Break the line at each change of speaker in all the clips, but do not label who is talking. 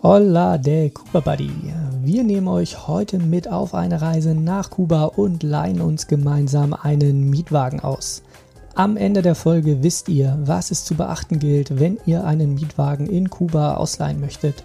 Hola de Kuba Buddy. Wir nehmen euch heute mit auf eine Reise nach Kuba und leihen uns gemeinsam einen Mietwagen aus. Am Ende der Folge wisst ihr, was es zu beachten gilt, wenn ihr einen Mietwagen in Kuba ausleihen möchtet,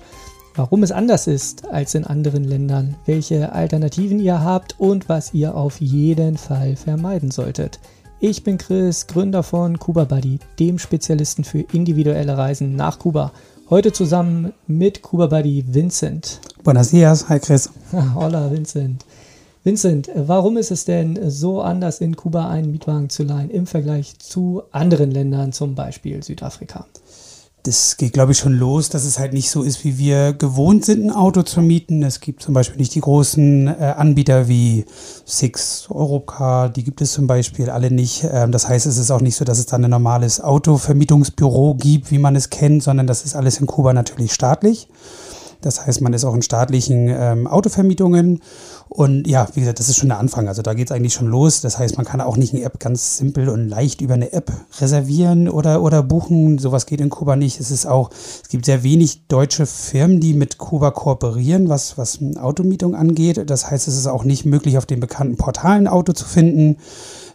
warum es anders ist als in anderen Ländern, welche Alternativen ihr habt und was ihr auf jeden Fall vermeiden solltet. Ich bin Chris, Gründer von Kuba Buddy, dem Spezialisten für individuelle Reisen nach Kuba. Heute zusammen mit Kuba Buddy Vincent.
Buenos dias, hi Chris.
Hola Vincent. Vincent, warum ist es denn so anders in Kuba einen Mietwagen zu leihen im Vergleich zu anderen Ländern, zum Beispiel Südafrika?
Das geht, glaube ich, schon los, dass es halt nicht so ist, wie wir gewohnt sind, ein Auto zu mieten. Es gibt zum Beispiel nicht die großen äh, Anbieter wie Six, Europcar, die gibt es zum Beispiel alle nicht. Ähm, das heißt, es ist auch nicht so, dass es da ein normales Autovermietungsbüro gibt, wie man es kennt, sondern das ist alles in Kuba natürlich staatlich. Das heißt, man ist auch in staatlichen ähm, Autovermietungen. Und ja, wie gesagt, das ist schon der Anfang. Also da geht es eigentlich schon los. Das heißt, man kann auch nicht eine App ganz simpel und leicht über eine App reservieren oder, oder buchen. Sowas geht in Kuba nicht. Es ist auch, es gibt sehr wenig deutsche Firmen, die mit Kuba kooperieren, was, was Automietung angeht. Das heißt, es ist auch nicht möglich, auf den bekannten Portalen Auto zu finden.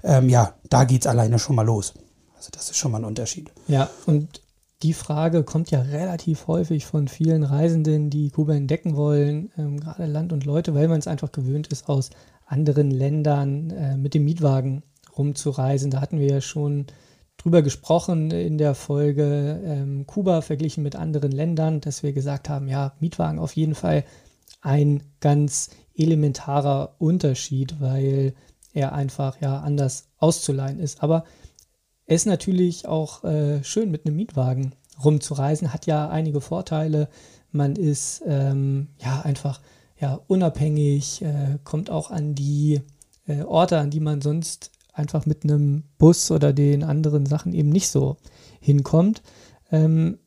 Ähm, ja, da geht es alleine schon mal los. Also das ist schon mal ein Unterschied.
Ja, und die Frage kommt ja relativ häufig von vielen Reisenden, die Kuba entdecken wollen, ähm, gerade Land und Leute, weil man es einfach gewöhnt ist, aus anderen Ländern äh, mit dem Mietwagen rumzureisen. Da hatten wir ja schon drüber gesprochen in der Folge ähm, Kuba verglichen mit anderen Ländern, dass wir gesagt haben, ja, Mietwagen auf jeden Fall ein ganz elementarer Unterschied, weil er einfach ja anders auszuleihen ist. Aber ist natürlich auch äh, schön mit einem Mietwagen rumzureisen, hat ja einige Vorteile. Man ist ähm, ja einfach ja, unabhängig, äh, kommt auch an die äh, Orte, an die man sonst einfach mit einem Bus oder den anderen Sachen eben nicht so hinkommt. Ähm,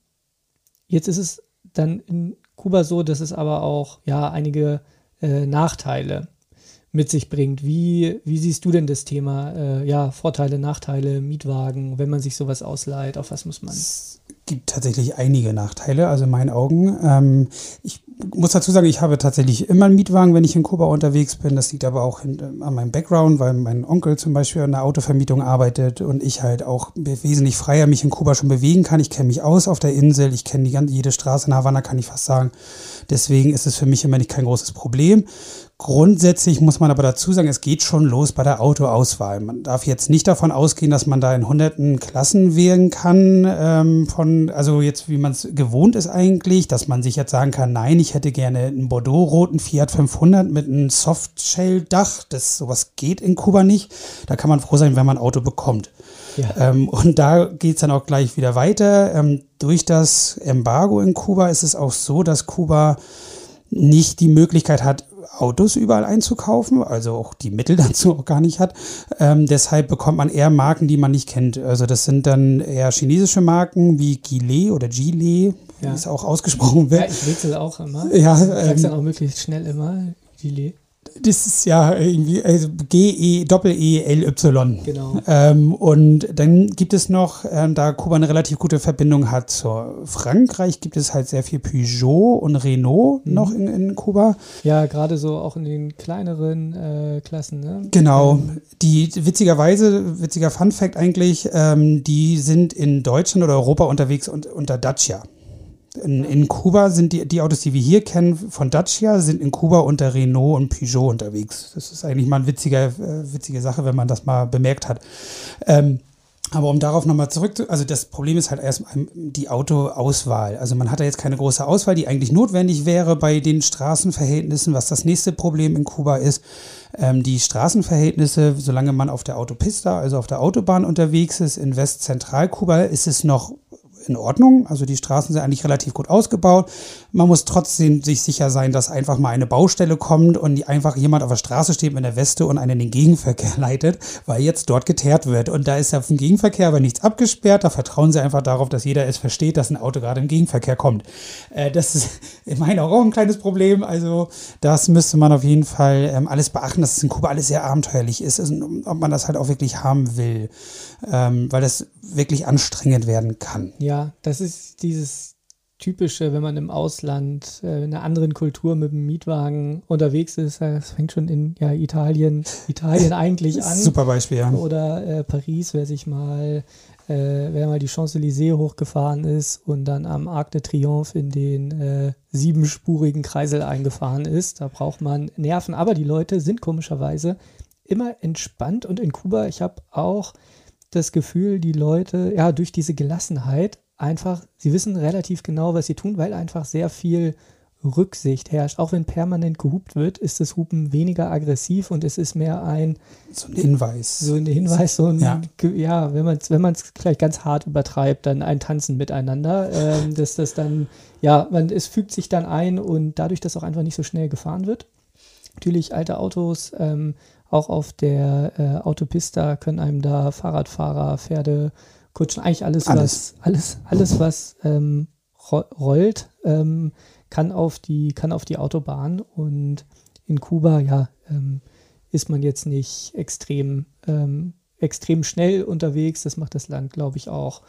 jetzt ist es dann in Kuba so, dass es aber auch ja einige äh, Nachteile mit sich bringt. Wie, wie siehst du denn das Thema? Äh, ja, Vorteile, Nachteile, Mietwagen, wenn man sich sowas ausleiht, auf was muss man?
Es gibt tatsächlich einige Nachteile, also in meinen Augen. Ähm, ich muss dazu sagen, ich habe tatsächlich immer einen Mietwagen, wenn ich in Kuba unterwegs bin. Das liegt aber auch äh, an meinem Background, weil mein Onkel zum Beispiel an der Autovermietung arbeitet und ich halt auch wesentlich freier mich in Kuba schon bewegen kann. Ich kenne mich aus auf der Insel, ich kenne jede Straße in Havanna, kann ich fast sagen. Deswegen ist es für mich immer nicht kein großes Problem. Grundsätzlich muss man aber dazu sagen, es geht schon los bei der Autoauswahl. Man darf jetzt nicht davon ausgehen, dass man da in hunderten Klassen wählen kann, ähm, von, also jetzt wie man es gewohnt ist eigentlich, dass man sich jetzt sagen kann, nein, ich hätte gerne einen Bordeaux-roten Fiat 500 mit einem Softshell-Dach. Das sowas geht in Kuba nicht. Da kann man froh sein, wenn man ein Auto bekommt. Ja. Ähm, und da geht es dann auch gleich wieder weiter. Ähm, durch das Embargo in Kuba ist es auch so, dass Kuba nicht die Möglichkeit hat, Autos überall einzukaufen, also auch die Mittel dazu auch gar nicht hat. Ähm, deshalb bekommt man eher Marken, die man nicht kennt. Also das sind dann eher chinesische Marken wie Gile oder Gile, wie ja. es auch ausgesprochen wird. Ja,
ich wechsle auch immer.
Ja,
ich sag's ähm, dann auch möglichst schnell immer, Gile.
Das ist ja irgendwie also G-E, Doppel-E-L-Y.
Genau.
Ähm, und dann gibt es noch, ähm, da Kuba eine relativ gute Verbindung hat zur Frankreich, gibt es halt sehr viel Peugeot und Renault mhm. noch in, in Kuba.
Ja, gerade so auch in den kleineren äh, Klassen. Ne?
Genau. Ähm. Die witzigerweise, witziger Fun Fact eigentlich, ähm, die sind in Deutschland oder Europa unterwegs und, unter Dacia. In, in Kuba sind die, die Autos, die wir hier kennen von Dacia, sind in Kuba unter Renault und Peugeot unterwegs. Das ist eigentlich mal eine witzige, äh, witzige Sache, wenn man das mal bemerkt hat. Ähm, aber um darauf nochmal zurück zu, also das Problem ist halt erstmal die Autoauswahl. Also man hat da jetzt keine große Auswahl, die eigentlich notwendig wäre bei den Straßenverhältnissen, was das nächste Problem in Kuba ist. Ähm, die Straßenverhältnisse, solange man auf der Autopista, also auf der Autobahn unterwegs ist, in Westzentral-Kuba, ist es noch in Ordnung. Also die Straßen sind eigentlich relativ gut ausgebaut. Man muss trotzdem sich sicher sein, dass einfach mal eine Baustelle kommt und einfach jemand auf der Straße steht mit einer Weste und einen in den Gegenverkehr leitet, weil jetzt dort geteert wird. Und da ist ja vom Gegenverkehr aber nichts abgesperrt. Da vertrauen sie einfach darauf, dass jeder es versteht, dass ein Auto gerade im Gegenverkehr kommt. Äh, das ist in meinen Augen auch ein kleines Problem. Also das müsste man auf jeden Fall ähm, alles beachten, dass es in Kuba alles sehr abenteuerlich ist, also, ob man das halt auch wirklich haben will, ähm, weil das wirklich anstrengend werden kann.
Ja, das ist dieses typische, wenn man im Ausland äh, in einer anderen Kultur mit dem Mietwagen unterwegs ist. Das fängt schon in ja, Italien, Italien eigentlich an.
Super Beispiel, ja.
Oder äh, Paris, wer sich mal, äh, wer mal die Champs-Élysées hochgefahren ist und dann am Arc de Triomphe in den äh, siebenspurigen Kreisel eingefahren ist. Da braucht man Nerven. Aber die Leute sind komischerweise immer entspannt und in Kuba, ich habe auch das Gefühl, die Leute, ja, durch diese Gelassenheit einfach, sie wissen relativ genau, was sie tun, weil einfach sehr viel Rücksicht herrscht. Auch wenn permanent gehupt wird, ist das Hupen weniger aggressiv und es ist mehr ein
so ein Hinweis.
So ein Hinweis, so ein, ja, ja wenn man es wenn vielleicht ganz hart übertreibt, dann ein Tanzen miteinander, ähm, dass das dann, ja, man, es fügt sich dann ein und dadurch, dass auch einfach nicht so schnell gefahren wird. Natürlich alte Autos, ähm, auch auf der äh, Autopista können einem da Fahrradfahrer, Pferde, Kutschen, eigentlich alles, alles. was, alles, alles, was ähm, rollt, ähm, kann auf die, kann auf die Autobahn. Und in Kuba, ja, ähm, ist man jetzt nicht extrem, ähm, extrem schnell unterwegs. Das macht das Land, glaube ich, auch,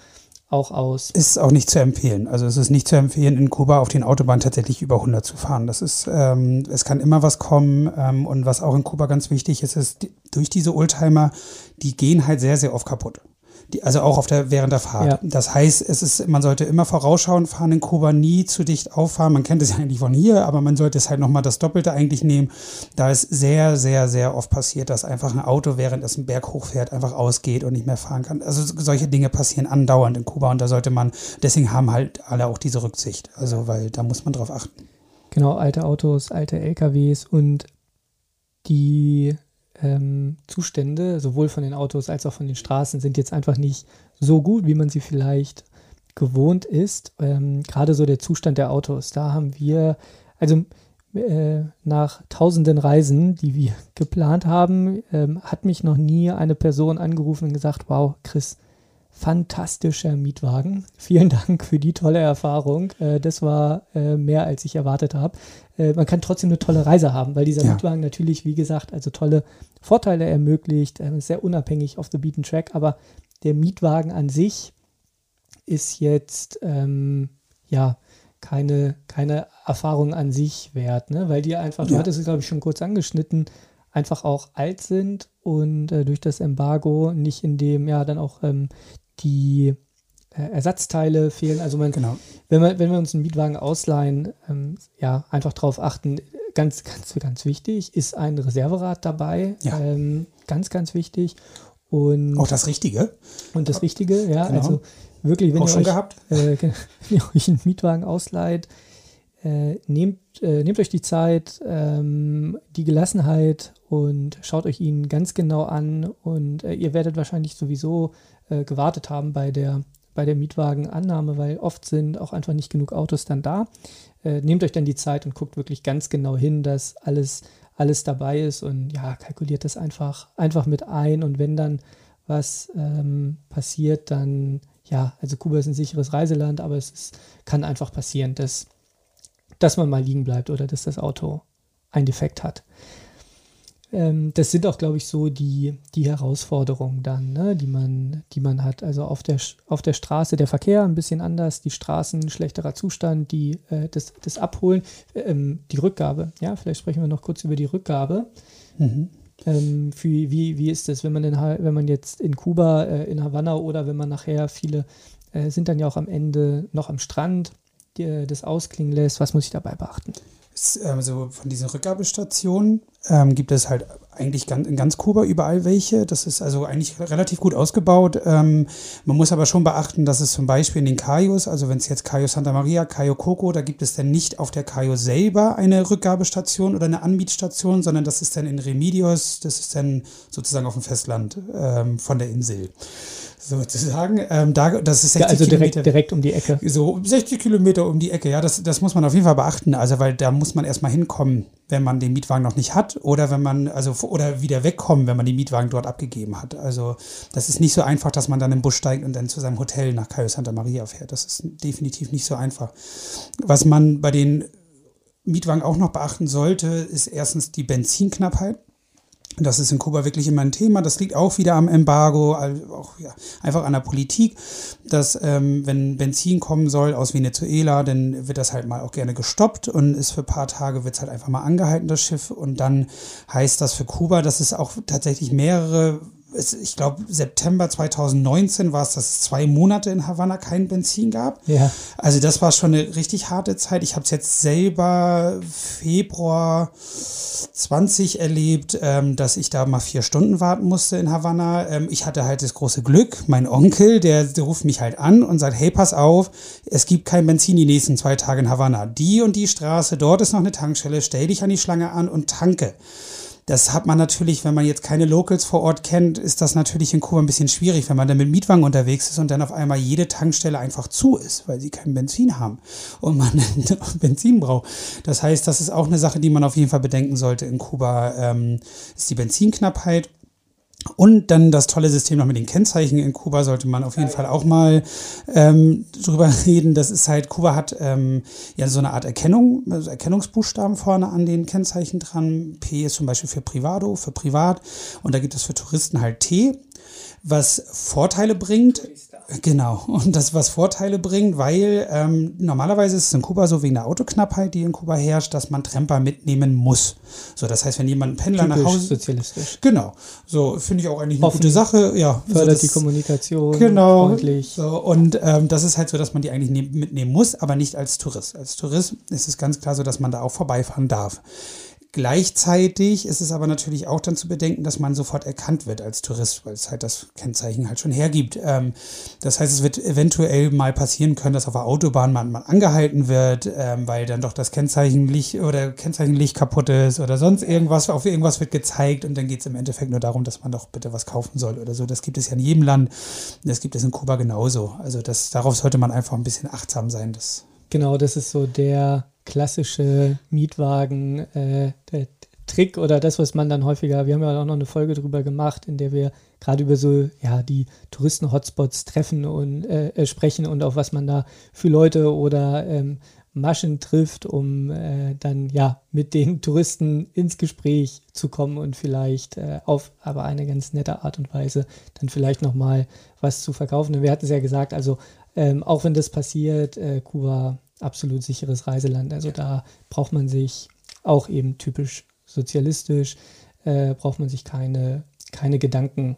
auch aus.
Ist auch nicht zu empfehlen. Also es ist nicht zu empfehlen, in Kuba auf den Autobahnen tatsächlich über 100 zu fahren. Das ist, ähm, es kann immer was kommen. Ähm, und was auch in Kuba ganz wichtig ist, ist, durch diese Oldtimer, die gehen halt sehr, sehr oft kaputt. Die, also auch auf der, während der Fahrt. Ja. Das heißt, es ist, man sollte immer vorausschauen, fahren in Kuba nie zu dicht auffahren. Man kennt es ja eigentlich von hier, aber man sollte es halt nochmal das Doppelte eigentlich nehmen. Da ist sehr, sehr, sehr oft passiert, dass einfach ein Auto, während es einen Berg hochfährt, einfach ausgeht und nicht mehr fahren kann. Also solche Dinge passieren andauernd in Kuba und da sollte man, deswegen haben halt alle auch diese Rücksicht. Also, weil da muss man drauf achten.
Genau, alte Autos, alte LKWs und die ähm, Zustände, sowohl von den Autos als auch von den Straßen, sind jetzt einfach nicht so gut, wie man sie vielleicht gewohnt ist. Ähm, Gerade so der Zustand der Autos, da haben wir, also äh, nach tausenden Reisen, die wir geplant haben, ähm, hat mich noch nie eine Person angerufen und gesagt, wow, Chris, fantastischer Mietwagen. Vielen Dank für die tolle Erfahrung. Äh, das war äh, mehr, als ich erwartet habe. Äh, man kann trotzdem eine tolle Reise haben, weil dieser ja. Mietwagen natürlich, wie gesagt, also tolle Vorteile ermöglicht, sehr unabhängig auf the beaten track, aber der Mietwagen an sich ist jetzt ähm, ja keine, keine Erfahrung an sich wert, ne? weil die einfach, ja. du hattest es glaube ich schon kurz angeschnitten, einfach auch alt sind und äh, durch das Embargo nicht in dem, ja, dann auch ähm, die äh, Ersatzteile fehlen. Also man, genau. wenn, wir, wenn wir uns einen Mietwagen ausleihen, ähm, ja, einfach darauf achten, ganz, ganz, ganz wichtig, ist ein Reserverad dabei. Ja. Ähm, ganz, ganz wichtig. Und
auch das Richtige.
Und das Richtige, ja. Genau. Also wirklich, wenn
auch
ihr,
schon
euch,
gehabt.
Äh, wenn ihr euch einen Mietwagen ausleiht, äh, nehmt, äh, nehmt euch die Zeit, ähm, die Gelassenheit und schaut euch ihn ganz genau an. Und äh, ihr werdet wahrscheinlich sowieso äh, gewartet haben bei der, bei der Mietwagenannahme, weil oft sind auch einfach nicht genug Autos dann da. Äh, nehmt euch dann die Zeit und guckt wirklich ganz genau hin, dass alles, alles dabei ist und ja, kalkuliert das einfach, einfach mit ein. Und wenn dann was ähm, passiert, dann ja, also Kuba ist ein sicheres Reiseland, aber es ist, kann einfach passieren, dass, dass man mal liegen bleibt oder dass das Auto ein Defekt hat. Ähm, das sind auch, glaube ich, so die, die Herausforderungen dann, ne, die, man, die man hat. Also auf der, auf der Straße der Verkehr ein bisschen anders, die Straßen schlechterer Zustand, die, äh, das, das Abholen, ähm, die Rückgabe. Ja, vielleicht sprechen wir noch kurz über die Rückgabe. Mhm. Ähm, für, wie, wie ist das, wenn man, in, wenn man jetzt in Kuba, äh, in Havanna oder wenn man nachher viele äh, sind dann ja auch am Ende noch am Strand, die, äh, das ausklingen lässt, was muss ich dabei beachten?
Also von diesen Rückgabestationen ähm, gibt es halt eigentlich ganz, in ganz Kuba überall welche. Das ist also eigentlich relativ gut ausgebaut. Ähm, man muss aber schon beachten, dass es zum Beispiel in den Cayos, also wenn es jetzt Cayo Santa Maria, Cayo Coco, da gibt es dann nicht auf der Cayo selber eine Rückgabestation oder eine Anmietstation, sondern das ist dann in Remedios, das ist dann sozusagen auf dem Festland ähm, von der Insel sozusagen. Ähm, da, das ist 60
ja, also direkt, Kilometer, direkt um die Ecke.
So 60 Kilometer um die Ecke, ja, das, das muss man auf jeden Fall beachten. Also, weil da muss man erstmal hinkommen, wenn man den Mietwagen noch nicht hat oder wenn man, also, oder wieder wegkommen, wenn man den Mietwagen dort abgegeben hat. Also, das ist nicht so einfach, dass man dann im Bus steigt und dann zu seinem Hotel nach Cayo Santa Maria fährt. Das ist definitiv nicht so einfach. Was man bei den Mietwagen auch noch beachten sollte, ist erstens die Benzinknappheit. Das ist in Kuba wirklich immer ein Thema. Das liegt auch wieder am Embargo, auch ja, einfach an der Politik, dass ähm, wenn Benzin kommen soll aus Venezuela, dann wird das halt mal auch gerne gestoppt und ist für ein paar Tage wird es halt einfach mal angehalten, das Schiff. Und dann heißt das für Kuba, dass es auch tatsächlich mehrere ich glaube, September 2019 war es, dass es zwei Monate in Havanna kein Benzin gab.
Ja.
Also das war schon eine richtig harte Zeit. Ich habe es jetzt selber Februar 20 erlebt, ähm, dass ich da mal vier Stunden warten musste in Havanna. Ähm, ich hatte halt das große Glück, mein Onkel, der, der ruft mich halt an und sagt, hey, pass auf, es gibt kein Benzin die nächsten zwei Tage in Havanna. Die und die Straße, dort ist noch eine Tankstelle, stell dich an die Schlange an und tanke. Das hat man natürlich, wenn man jetzt keine Locals vor Ort kennt, ist das natürlich in Kuba ein bisschen schwierig, wenn man dann mit Mietwagen unterwegs ist und dann auf einmal jede Tankstelle einfach zu ist, weil sie kein Benzin haben und man Benzin braucht. Das heißt, das ist auch eine Sache, die man auf jeden Fall bedenken sollte in Kuba, ähm, ist die Benzinknappheit. Und dann das tolle System noch mit den Kennzeichen in Kuba sollte man auf jeden Fall auch mal ähm, drüber reden. Das ist halt, Kuba hat ähm, ja so eine Art Erkennung, also Erkennungsbuchstaben vorne an den Kennzeichen dran. P ist zum Beispiel für Privado, für Privat. Und da gibt es für Touristen halt T, was Vorteile bringt. Genau, und das, was Vorteile bringt, weil ähm, normalerweise ist es in Kuba so wegen der Autoknappheit, die in Kuba herrscht, dass man Tremper mitnehmen muss. So, das heißt, wenn jemand einen Pendler Typisch nach Hause.
sozialistisch.
Genau. So, finde ich auch eigentlich eine Offen, gute Sache. Ja,
fördert so das, die Kommunikation.
Genau. Freundlich. So, und ähm, das ist halt so, dass man die eigentlich ne mitnehmen muss, aber nicht als Tourist. Als Tourist ist es ganz klar so, dass man da auch vorbeifahren darf. Gleichzeitig ist es aber natürlich auch dann zu bedenken, dass man sofort erkannt wird als Tourist, weil es halt das Kennzeichen halt schon hergibt. Ähm, das heißt, es wird eventuell mal passieren können, dass auf der Autobahn man mal angehalten wird, ähm, weil dann doch das Kennzeichenlicht oder Kennzeichenlicht kaputt ist oder sonst irgendwas. Auf irgendwas wird gezeigt und dann geht es im Endeffekt nur darum, dass man doch bitte was kaufen soll oder so. Das gibt es ja in jedem Land. Das gibt es in Kuba genauso. Also das, darauf sollte man einfach ein bisschen achtsam sein. Das
genau, das ist so der klassische Mietwagen, äh, oder das, was man dann häufiger, wir haben ja auch noch eine Folge drüber gemacht, in der wir gerade über so, ja, die Touristen-Hotspots treffen und äh, äh, sprechen und auf was man da für Leute oder ähm, Maschen trifft, um äh, dann ja mit den Touristen ins Gespräch zu kommen und vielleicht äh, auf aber eine ganz nette Art und Weise dann vielleicht nochmal was zu verkaufen. Und wir hatten es ja gesagt, also ähm, auch wenn das passiert, äh, Kuba absolut sicheres Reiseland. Also ja. da braucht man sich auch eben typisch sozialistisch, äh, braucht man sich keine, keine Gedanken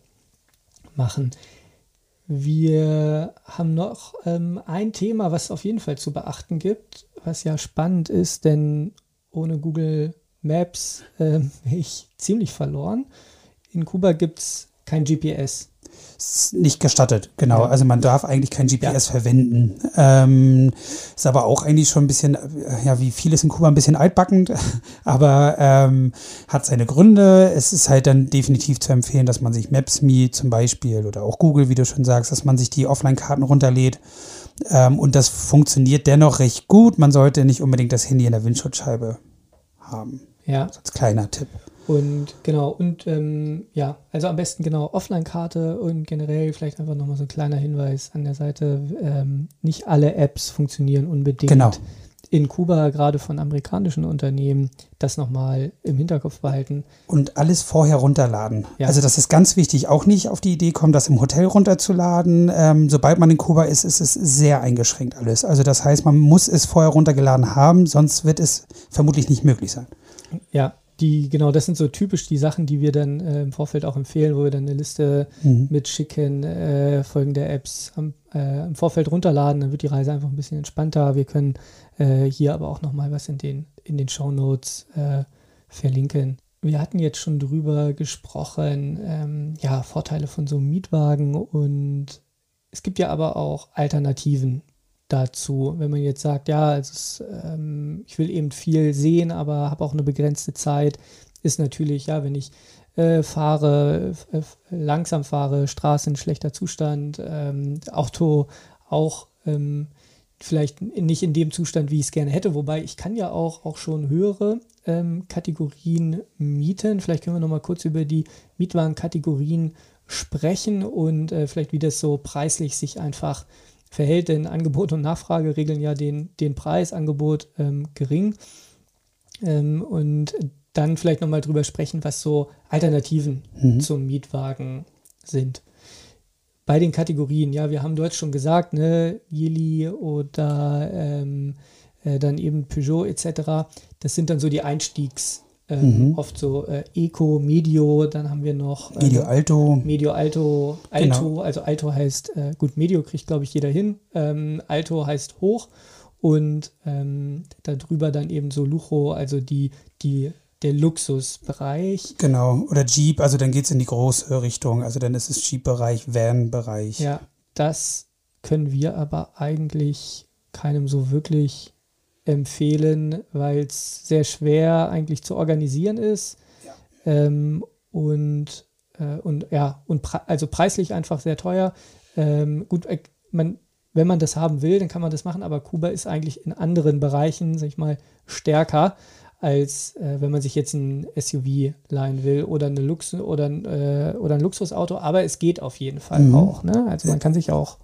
machen. Wir haben noch ähm, ein Thema, was auf jeden Fall zu beachten gibt, was ja spannend ist, denn ohne Google Maps äh, bin ich ziemlich verloren. In Kuba gibt es kein GPS
nicht gestattet, genau. Ja. Also man darf eigentlich kein GPS ja. verwenden. Ähm, ist aber auch eigentlich schon ein bisschen, ja, wie vieles in Kuba ein bisschen altbackend, aber ähm, hat seine Gründe. Es ist halt dann definitiv zu empfehlen, dass man sich Maps.me zum Beispiel oder auch Google, wie du schon sagst, dass man sich die Offline-Karten runterlädt. Ähm, und das funktioniert dennoch recht gut. Man sollte nicht unbedingt das Handy in der Windschutzscheibe haben.
Ja.
als kleiner Tipp.
Und genau, und ähm, ja, also am besten genau Offline-Karte und generell vielleicht einfach nochmal so ein kleiner Hinweis an der Seite. Ähm, nicht alle Apps funktionieren unbedingt.
Genau.
In Kuba, gerade von amerikanischen Unternehmen, das nochmal im Hinterkopf behalten.
Und alles vorher runterladen. Ja. Also das ist ganz wichtig. Auch nicht auf die Idee kommen, das im Hotel runterzuladen. Ähm, sobald man in Kuba ist, ist es sehr eingeschränkt alles. Also das heißt, man muss es vorher runtergeladen haben, sonst wird es vermutlich nicht möglich sein.
Ja, die, genau, das sind so typisch die Sachen, die wir dann äh, im Vorfeld auch empfehlen, wo wir dann eine Liste mhm. mitschicken, äh, folgende Apps am, äh, im Vorfeld runterladen, dann wird die Reise einfach ein bisschen entspannter. Wir können äh, hier aber auch nochmal was in den, in den Show Notes äh, verlinken. Wir hatten jetzt schon drüber gesprochen, ähm, ja, Vorteile von so einem Mietwagen und es gibt ja aber auch Alternativen dazu. Wenn man jetzt sagt, ja, ist, ähm, ich will eben viel sehen, aber habe auch eine begrenzte Zeit, ist natürlich, ja, wenn ich äh, fahre, äh, langsam fahre, Straße in schlechter Zustand, ähm, Auto auch ähm, vielleicht nicht in dem Zustand, wie ich es gerne hätte, wobei ich kann ja auch, auch schon höhere ähm, Kategorien mieten. Vielleicht können wir noch mal kurz über die Mietwagenkategorien sprechen und äh, vielleicht wie das so preislich sich einfach verhält, denn Angebot und Nachfrage regeln ja den, den Preis, Angebot ähm, gering. Ähm, und dann vielleicht nochmal drüber sprechen, was so Alternativen mhm. zum Mietwagen sind. Bei den Kategorien, ja, wir haben dort schon gesagt, ne, Geely oder ähm, äh, dann eben Peugeot etc., das sind dann so die Einstiegs- ähm, mhm. oft so äh, Eco, Medio, dann haben wir noch
äh, Medio Alto.
Medio Alto, Alto, genau. also Alto heißt, äh, gut, Medio kriegt glaube ich jeder hin, ähm, Alto heißt hoch und ähm, darüber dann eben so Lucho, also die, die der Luxusbereich.
Genau, oder Jeep, also dann geht es in die große Richtung, also dann ist es Jeep-Bereich, Van-Bereich.
Ja, das können wir aber eigentlich keinem so wirklich empfehlen, weil es sehr schwer eigentlich zu organisieren ist. Ja. Ähm, und, äh, und ja, und pre also preislich einfach sehr teuer. Ähm, gut, äh, man, wenn man das haben will, dann kann man das machen, aber Kuba ist eigentlich in anderen Bereichen, sag ich mal, stärker als äh, wenn man sich jetzt ein SUV leihen will oder, eine Lux oder, äh, oder ein Luxusauto. Aber es geht auf jeden Fall mhm. auch. Ne? Also man kann sich auch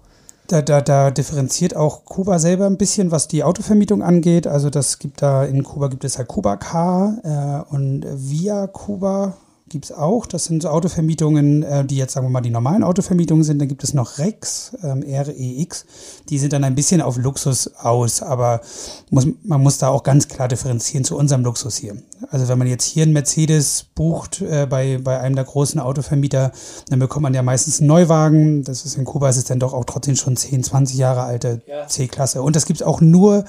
da, da, da differenziert auch Kuba selber ein bisschen, was die Autovermietung angeht. Also das gibt da, in Kuba gibt es halt Kuba Car äh, und Via Kuba gibt es auch. Das sind so Autovermietungen, äh, die jetzt sagen wir mal die normalen Autovermietungen sind. Dann gibt es noch Rex, ähm, REX. Die sind dann ein bisschen auf Luxus aus, aber muss, man muss da auch ganz klar differenzieren zu unserem Luxus hier. Also wenn man jetzt hier einen Mercedes bucht äh, bei, bei einem der großen Autovermieter, dann bekommt man ja meistens einen Neuwagen. Das ist in Kuba ist es dann doch auch trotzdem schon 10, 20 Jahre alte ja. C-Klasse. Und das gibt es auch nur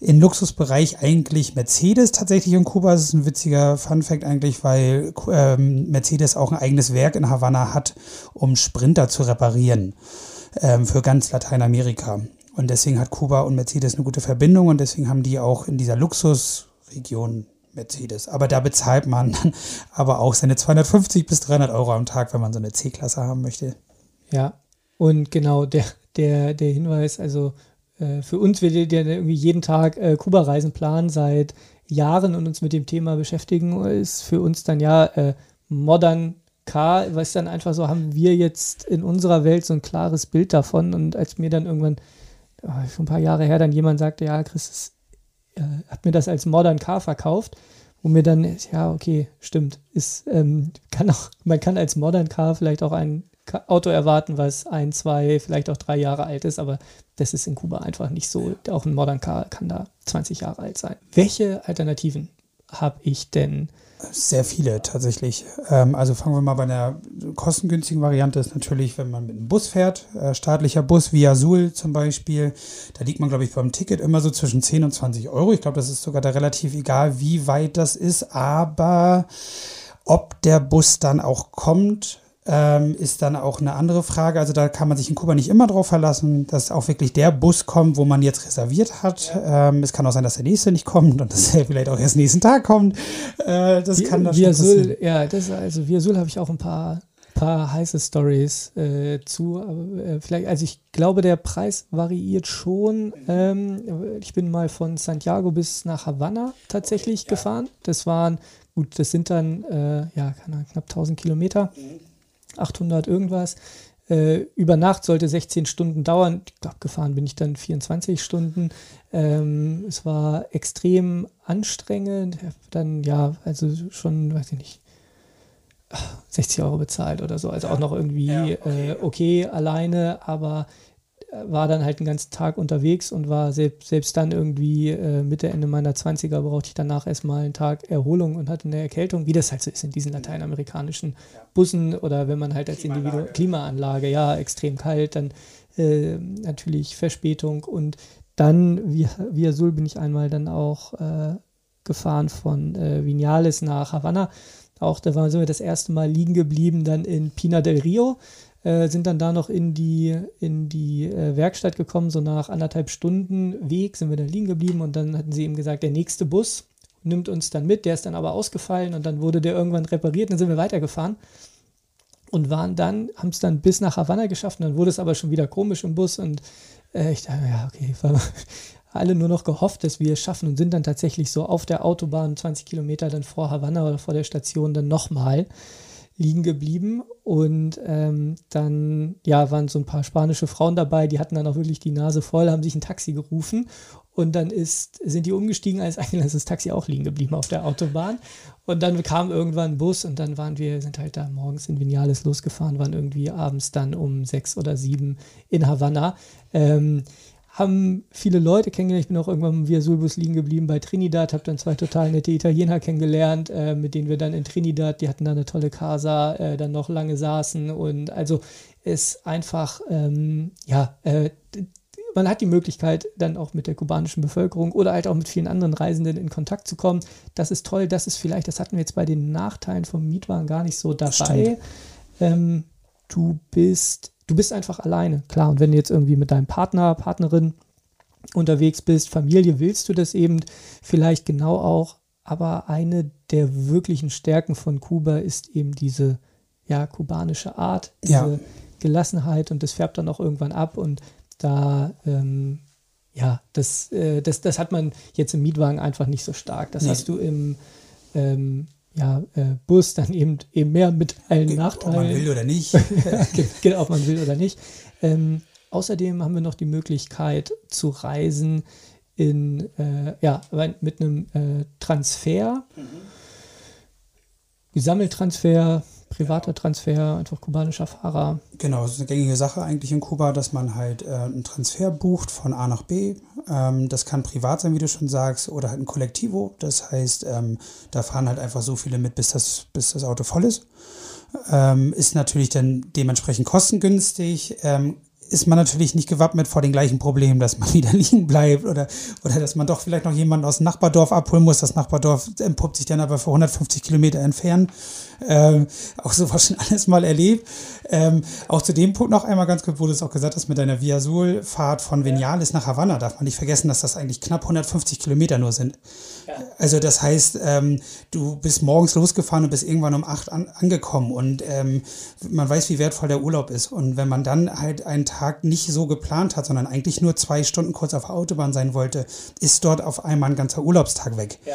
im Luxusbereich eigentlich Mercedes tatsächlich in Kuba. Das ist ein witziger Fun-Fact eigentlich, weil ähm, Mercedes auch ein eigenes Werk in Havanna hat, um Sprinter zu reparieren ähm, für ganz Lateinamerika. Und deswegen hat Kuba und Mercedes eine gute Verbindung und deswegen haben die auch in dieser Luxusregion Mercedes. Aber da bezahlt man aber auch seine 250 bis 300 Euro am Tag, wenn man so eine C-Klasse haben möchte.
Ja, und genau der, der, der Hinweis, also äh, für uns, wir ja irgendwie jeden Tag äh, Kuba-Reisen planen seit Jahren und uns mit dem Thema beschäftigen, ist für uns dann ja äh, Modern Car, was dann einfach so, haben wir jetzt in unserer Welt so ein klares Bild davon. Und als mir dann irgendwann, oh, schon ein paar Jahre her, dann jemand sagte, ja, Chris äh, hat mir das als Modern Car verkauft, wo mir dann, ja, okay, stimmt, ist, ähm, kann auch, man kann als Modern Car vielleicht auch ein Auto erwarten, was ein, zwei, vielleicht auch drei Jahre alt ist, aber das ist in Kuba einfach nicht so. Auch ein Modern Car kann da 20 Jahre alt sein. Welche Alternativen habe ich denn?
Sehr viele tatsächlich. Ähm, also fangen wir mal bei einer kostengünstigen Variante ist natürlich, wenn man mit einem Bus fährt, äh, staatlicher Bus via Sul zum Beispiel, da liegt man, glaube ich, beim Ticket immer so zwischen 10 und 20 Euro. Ich glaube, das ist sogar da relativ egal, wie weit das ist, aber ob der Bus dann auch kommt, ähm, ist dann auch eine andere Frage. Also da kann man sich in Kuba nicht immer drauf verlassen, dass auch wirklich der Bus kommt, wo man jetzt reserviert hat. Ja. Ähm, es kann auch sein, dass der nächste nicht kommt und dass er vielleicht auch erst nächsten Tag kommt. Äh, das kann
dann schon Sul, Ja, das, also Via Sul habe ich auch ein paar paar heiße Stories äh, zu. Aber, äh, vielleicht, also ich glaube, der Preis variiert schon. Ähm, ich bin mal von Santiago bis nach Havanna tatsächlich ja. gefahren. Das waren, gut, das sind dann äh, ja, knapp 1000 Kilometer. Mhm. 800 irgendwas. Äh, über Nacht sollte 16 Stunden dauern. Ich glaube, gefahren bin ich dann 24 Stunden. Ähm, es war extrem anstrengend. Dann, ja, also schon, weiß ich nicht, 60 Euro bezahlt oder so. Also auch noch irgendwie ja, okay. Äh, okay alleine, aber war dann halt den ganzen Tag unterwegs und war selbst, selbst dann irgendwie äh, Mitte, Ende meiner 20er brauchte ich danach erstmal einen Tag Erholung und hatte eine Erkältung, wie das halt so ist in diesen lateinamerikanischen Bussen oder wenn man halt als Individuum Klimaanlage, ja, extrem kalt, dann äh, natürlich Verspätung und dann via, via Sul bin ich einmal dann auch äh, gefahren von äh, Vinales nach Havanna. Auch da waren wir das erste Mal liegen geblieben, dann in Pina del Rio äh, sind dann da noch in die, in die äh, Werkstatt gekommen, so nach anderthalb Stunden Weg sind wir da liegen geblieben und dann hatten sie ihm gesagt, der nächste Bus nimmt uns dann mit, der ist dann aber ausgefallen und dann wurde der irgendwann repariert. Dann sind wir weitergefahren und waren dann, haben es dann bis nach Havanna geschafft und dann wurde es aber schon wieder komisch im Bus und äh, ich dachte, ja, okay, alle nur noch gehofft, dass wir es schaffen und sind dann tatsächlich so auf der Autobahn 20 Kilometer dann vor Havanna oder vor der Station dann nochmal liegen geblieben. Und ähm, dann ja waren so ein paar spanische Frauen dabei, die hatten dann auch wirklich die Nase voll, haben sich ein Taxi gerufen. Und dann ist, sind die umgestiegen, als eigentlich ist das Taxi auch liegen geblieben auf der Autobahn. Und dann kam irgendwann ein Bus und dann waren wir, sind halt da morgens in Vinales losgefahren, waren irgendwie abends dann um sechs oder sieben in Havanna. Ähm, haben viele Leute kennengelernt. Ich bin auch irgendwann im Via Sulbus liegen geblieben bei Trinidad, habe dann zwei total nette Italiener kennengelernt, äh, mit denen wir dann in Trinidad, die hatten da eine tolle Casa, äh, dann noch lange saßen und also ist einfach, ähm, ja, äh, man hat die Möglichkeit, dann auch mit der kubanischen Bevölkerung oder halt auch mit vielen anderen Reisenden in Kontakt zu kommen. Das ist toll, das ist vielleicht, das hatten wir jetzt bei den Nachteilen vom Mietwagen gar nicht so dabei. Ähm, du bist du bist einfach alleine, klar. Und wenn du jetzt irgendwie mit deinem Partner, Partnerin unterwegs bist, Familie, willst du das eben vielleicht genau auch. Aber eine der wirklichen Stärken von Kuba ist eben diese ja, kubanische Art, diese ja. Gelassenheit und das färbt dann auch irgendwann ab und da ähm, ja, das, äh, das, das hat man jetzt im Mietwagen einfach nicht so stark. Das nee. hast du im ähm, ja, äh, Bus dann eben, eben mehr mit allen Nachteilen. Ob
man will oder nicht.
genau, ob man will oder nicht. Ähm, außerdem haben wir noch die Möglichkeit zu reisen in, äh, ja, mit einem äh, Transfer, mhm. Gesammeltransfer, privater Transfer, einfach kubanischer Fahrer.
Genau, das ist eine gängige Sache eigentlich in Kuba, dass man halt äh, einen Transfer bucht von A nach B. Ähm, das kann privat sein, wie du schon sagst, oder halt ein Kollektivo. Das heißt, ähm, da fahren halt einfach so viele mit, bis das, bis das Auto voll ist. Ähm, ist natürlich dann dementsprechend kostengünstig, ähm, ist man natürlich nicht gewappnet vor den gleichen Problemen, dass man wieder liegen bleibt oder, oder dass man doch vielleicht noch jemanden aus dem Nachbardorf abholen muss. Das Nachbardorf entpuppt sich dann aber für 150 Kilometer entfernt. Ähm, auch sowas schon alles mal erlebt. Ähm, auch zu dem Punkt noch einmal ganz kurz, wo du es auch gesagt hast, mit deiner Via Sul-Fahrt von Vinales nach Havanna, darf man nicht vergessen, dass das eigentlich knapp 150 Kilometer nur sind. Also das heißt, ähm, du bist morgens losgefahren und bist irgendwann um acht an, angekommen und ähm, man weiß, wie wertvoll der Urlaub ist. Und wenn man dann halt einen Tag nicht so geplant hat, sondern eigentlich nur zwei Stunden kurz auf der Autobahn sein wollte, ist dort auf einmal ein ganzer Urlaubstag weg. Ja.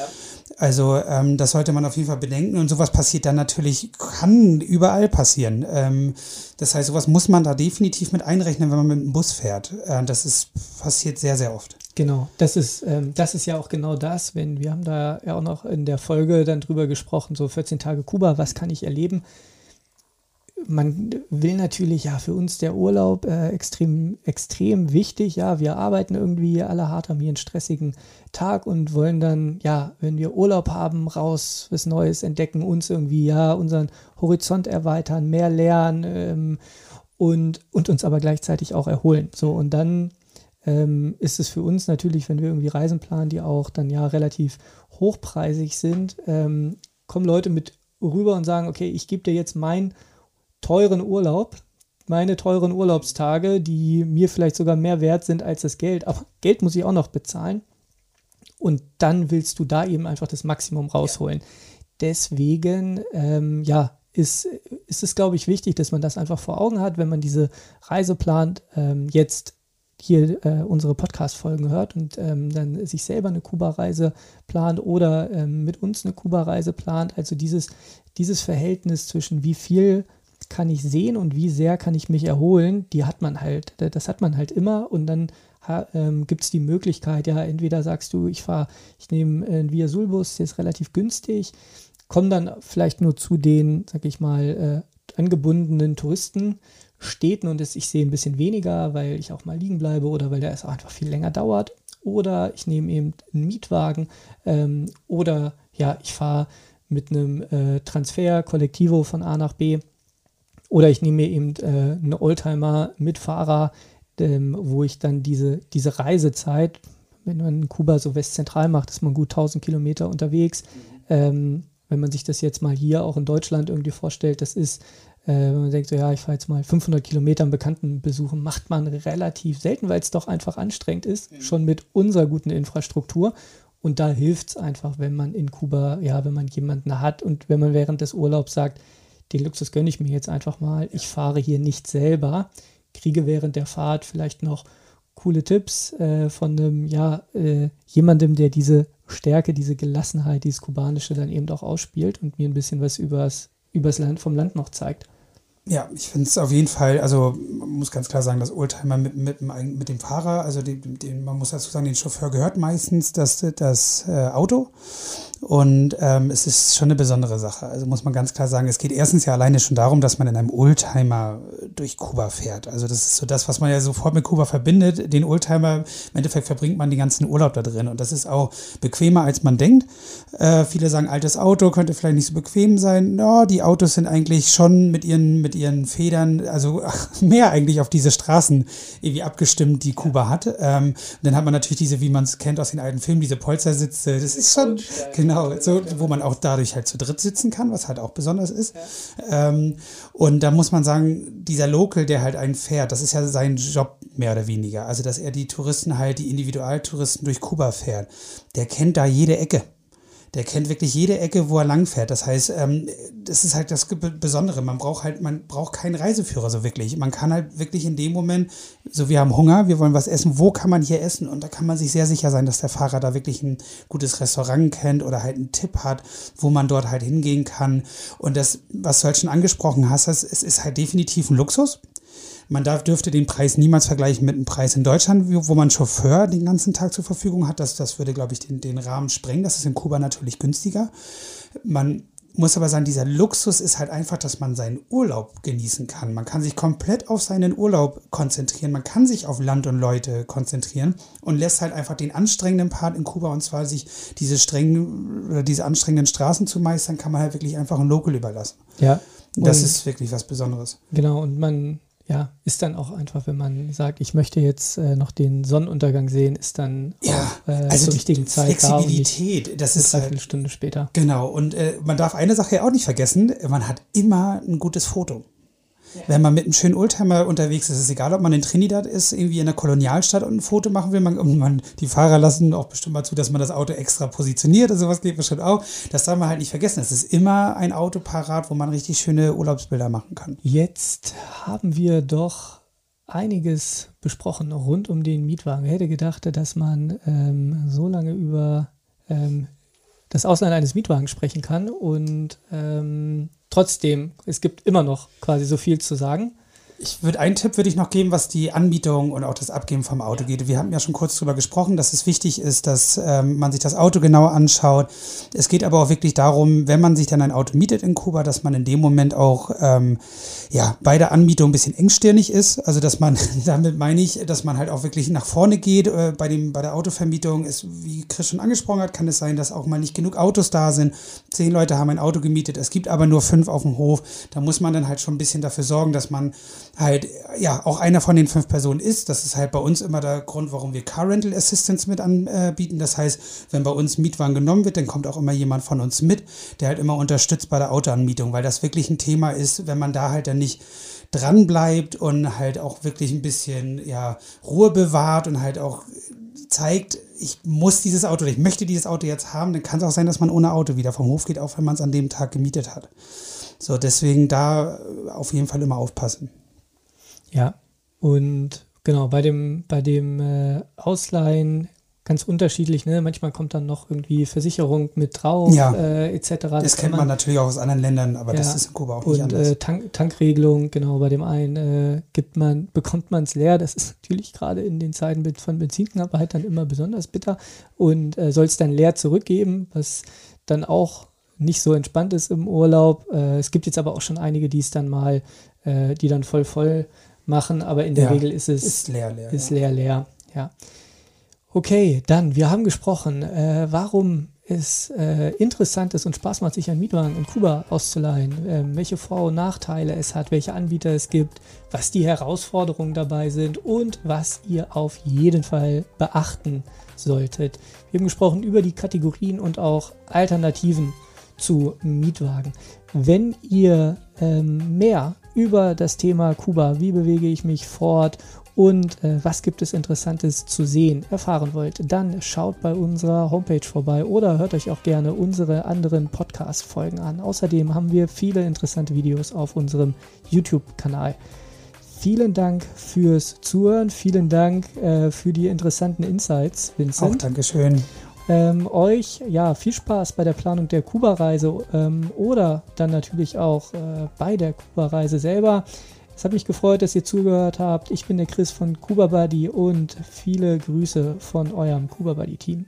Also ähm, das sollte man auf jeden Fall bedenken und sowas passiert dann natürlich, kann überall passieren. Ähm, das heißt, sowas muss man da definitiv mit einrechnen, wenn man mit dem Bus fährt. Äh, das ist passiert sehr, sehr oft.
Genau, das ist, ähm, das ist ja auch genau das, wenn wir haben da ja auch noch in der Folge dann drüber gesprochen, so 14 Tage Kuba, was kann ich erleben? Man will natürlich, ja, für uns der Urlaub äh, extrem, extrem wichtig, ja, wir arbeiten irgendwie alle hart, haben hier einen stressigen Tag und wollen dann, ja, wenn wir Urlaub haben, raus, was Neues entdecken, uns irgendwie, ja, unseren Horizont erweitern, mehr lernen ähm, und, und uns aber gleichzeitig auch erholen. So, und dann ähm, ist es für uns natürlich, wenn wir irgendwie Reisen planen, die auch dann ja relativ hochpreisig sind, ähm, kommen Leute mit rüber und sagen, okay, ich gebe dir jetzt meinen teuren Urlaub, meine teuren Urlaubstage, die mir vielleicht sogar mehr wert sind als das Geld, aber Geld muss ich auch noch bezahlen. Und dann willst du da eben einfach das Maximum rausholen. Ja. Deswegen, ähm, ja, ist, ist es, glaube ich, wichtig, dass man das einfach vor Augen hat, wenn man diese Reise plant. Ähm, jetzt hier äh, unsere Podcast-Folgen hört und ähm, dann sich selber eine Kuba-Reise plant oder ähm, mit uns eine Kuba-Reise plant. Also dieses, dieses Verhältnis zwischen wie viel kann ich sehen und wie sehr kann ich mich erholen, die hat man halt, das hat man halt immer und dann ähm, gibt es die Möglichkeit, ja, entweder sagst du, ich fahre, ich nehme äh, einen Via Sulbus, der ist relativ günstig, komme dann vielleicht nur zu den, sag ich mal, äh, angebundenen Touristen Städten und ich sehe ein bisschen weniger, weil ich auch mal liegen bleibe oder weil der es einfach viel länger dauert. Oder ich nehme eben einen Mietwagen ähm, oder ja, ich fahre mit einem äh, Transfer Kollektivo von A nach B. Oder ich nehme mir eben äh, einen Oldtimer mit Fahrer, ähm, wo ich dann diese, diese Reisezeit, wenn man in Kuba so westzentral macht, ist man gut 1000 Kilometer unterwegs. Mhm. Ähm, wenn man sich das jetzt mal hier auch in Deutschland irgendwie vorstellt, das ist äh, wenn man denkt, so, ja, ich fahre jetzt mal 500 Kilometer einen Bekannten besuchen, macht man relativ selten, weil es doch einfach anstrengend ist, mhm. schon mit unserer guten Infrastruktur. Und da hilft es einfach, wenn man in Kuba, ja, wenn man jemanden hat und wenn man während des Urlaubs sagt, den Luxus gönne ich mir jetzt einfach mal, ich fahre hier nicht selber, kriege während der Fahrt vielleicht noch coole Tipps äh, von einem, ja, äh, jemandem, der diese Stärke, diese Gelassenheit, dieses Kubanische dann eben auch ausspielt und mir ein bisschen was übers übers Land vom Land noch zeigt.
Ja, ich finde es auf jeden Fall, also man muss ganz klar sagen, dass Oldtimer mit, mit, mit dem Fahrer, also den, den, man muss dazu sagen, den Chauffeur gehört meistens das, das äh, Auto. Und ähm, es ist schon eine besondere Sache. Also muss man ganz klar sagen, es geht erstens ja alleine schon darum, dass man in einem Oldtimer durch Kuba fährt. Also das ist so das, was man ja sofort mit Kuba verbindet. Den Oldtimer, im Endeffekt verbringt man den ganzen Urlaub da drin. Und das ist auch bequemer, als man denkt. Äh, viele sagen, altes Auto könnte vielleicht nicht so bequem sein. Ja, die Autos sind eigentlich schon mit ihren, mit ihren Federn, also mehr eigentlich auf diese Straßen irgendwie abgestimmt, die Kuba hat. Ähm, dann hat man natürlich diese, wie man es kennt aus den alten Filmen, diese Polstersitze. Das ist schon, genau Genau, so, wo man auch dadurch halt zu dritt sitzen kann, was halt auch besonders ist. Ja. Ähm, und da muss man sagen, dieser Local, der halt einen fährt, das ist ja sein Job mehr oder weniger. Also, dass er die Touristen halt, die Individualtouristen durch Kuba fährt, der kennt da jede Ecke der kennt wirklich jede Ecke, wo er langfährt. Das heißt, ähm, das ist halt das Besondere. Man braucht halt, man braucht keinen Reiseführer so wirklich. Man kann halt wirklich in dem Moment, so wir haben Hunger, wir wollen was essen, wo kann man hier essen? Und da kann man sich sehr sicher sein, dass der Fahrer da wirklich ein gutes Restaurant kennt oder halt einen Tipp hat, wo man dort halt hingehen kann. Und das, was du halt schon angesprochen hast, das, es ist halt definitiv ein Luxus. Man darf, dürfte den Preis niemals vergleichen mit einem Preis in Deutschland, wo man Chauffeur den ganzen Tag zur Verfügung hat. Das, das würde, glaube ich, den, den Rahmen sprengen. Das ist in Kuba natürlich günstiger. Man muss aber sagen, dieser Luxus ist halt einfach, dass man seinen Urlaub genießen kann. Man kann sich komplett auf seinen Urlaub konzentrieren. Man kann sich auf Land und Leute konzentrieren und lässt halt einfach den anstrengenden Part in Kuba und zwar sich diese strengen oder diese anstrengenden Straßen zu meistern, kann man halt wirklich einfach ein Local überlassen.
Ja.
Das ist wirklich was Besonderes.
Genau. Und man ja, ist dann auch einfach, wenn man sagt, ich möchte jetzt äh, noch den Sonnenuntergang sehen, ist dann
ja, auch, äh, also zur richtigen Zeit Flexibilität,
da das ist eine Stunde später.
Genau, und äh, man darf eine Sache ja auch nicht vergessen, man hat immer ein gutes Foto. Wenn man mit einem schönen Oldtimer unterwegs ist, ist es egal, ob man in Trinidad ist, irgendwie in der Kolonialstadt und ein Foto machen will. Man, und man, die Fahrer lassen auch bestimmt mal zu, dass man das Auto extra positioniert. Also sowas geht bestimmt auch. Das darf man halt nicht vergessen. Es ist immer ein Auto parat, wo man richtig schöne Urlaubsbilder machen kann.
Jetzt haben wir doch einiges besprochen rund um den Mietwagen. Wer hätte gedacht, dass man ähm, so lange über ähm, das Ausleihen eines Mietwagens sprechen kann und ähm, trotzdem, es gibt immer noch quasi so viel zu sagen.
Ich würde einen Tipp würde ich noch geben, was die Anbietung und auch das Abgeben vom Auto geht. Wir haben ja schon kurz darüber gesprochen, dass es wichtig ist, dass ähm, man sich das Auto genauer anschaut. Es geht aber auch wirklich darum, wenn man sich dann ein Auto mietet in Kuba, dass man in dem Moment auch ähm, ja bei der Anbietung ein bisschen engstirnig ist. Also dass man, damit meine ich, dass man halt auch wirklich nach vorne geht. Äh, bei dem bei der Autovermietung ist, wie Chris schon angesprochen hat, kann es sein, dass auch mal nicht genug Autos da sind. Zehn Leute haben ein Auto gemietet, es gibt aber nur fünf auf dem Hof. Da muss man dann halt schon ein bisschen dafür sorgen, dass man halt ja auch einer von den fünf Personen ist. Das ist halt bei uns immer der Grund, warum wir Car Rental Assistance mit anbieten. Das heißt, wenn bei uns Mietwagen genommen wird, dann kommt auch immer jemand von uns mit, der halt immer unterstützt bei der Autoanmietung, weil das wirklich ein Thema ist, wenn man da halt dann nicht dran bleibt und halt auch wirklich ein bisschen ja Ruhe bewahrt und halt auch zeigt, ich muss dieses Auto, ich möchte dieses Auto jetzt haben, dann kann es auch sein, dass man ohne Auto wieder vom Hof geht, auch wenn man es an dem Tag gemietet hat. So, deswegen da auf jeden Fall immer aufpassen.
Ja, und genau, bei dem, bei dem äh, Ausleihen ganz unterschiedlich, ne? Manchmal kommt dann noch irgendwie Versicherung mit drauf,
ja.
äh, etc.
Das, das kennt man, man, natürlich auch aus anderen Ländern, aber ja. das ist in Kuba auch nicht
und, anders. Äh, Tank, Tankregelung, genau, bei dem einen äh, gibt man, bekommt man es leer. Das ist natürlich gerade in den Zeiten von Benzinknappheit dann immer besonders bitter und äh, soll es dann leer zurückgeben, was dann auch nicht so entspannt ist im Urlaub. Äh, es gibt jetzt aber auch schon einige, die es dann mal, äh, die dann voll voll machen, aber in der ja, Regel ist es
ist leer, leer.
Ist leer, leer, ja. Okay, dann, wir haben gesprochen, äh, warum es äh, interessant ist und Spaß macht, sich einen Mietwagen in Kuba auszuleihen, äh, welche Vor- und Nachteile es hat, welche Anbieter es gibt, was die Herausforderungen dabei sind und was ihr auf jeden Fall beachten solltet. Wir haben gesprochen über die Kategorien und auch Alternativen zu Mietwagen. Wenn ihr ähm, mehr über das Thema Kuba, wie bewege ich mich fort und äh, was gibt es Interessantes zu sehen, erfahren wollt, dann schaut bei unserer Homepage vorbei oder hört euch auch gerne unsere anderen Podcast-Folgen an. Außerdem haben wir viele interessante Videos auf unserem YouTube-Kanal. Vielen Dank fürs Zuhören, vielen Dank äh, für die interessanten Insights, Vincent.
Auch Dankeschön.
Ähm, euch ja viel Spaß bei der Planung der Kuba-Reise ähm, oder dann natürlich auch äh, bei der Kuba-Reise selber. Es hat mich gefreut, dass ihr zugehört habt. Ich bin der Chris von Kuba Buddy und viele Grüße von eurem Kuba Buddy Team.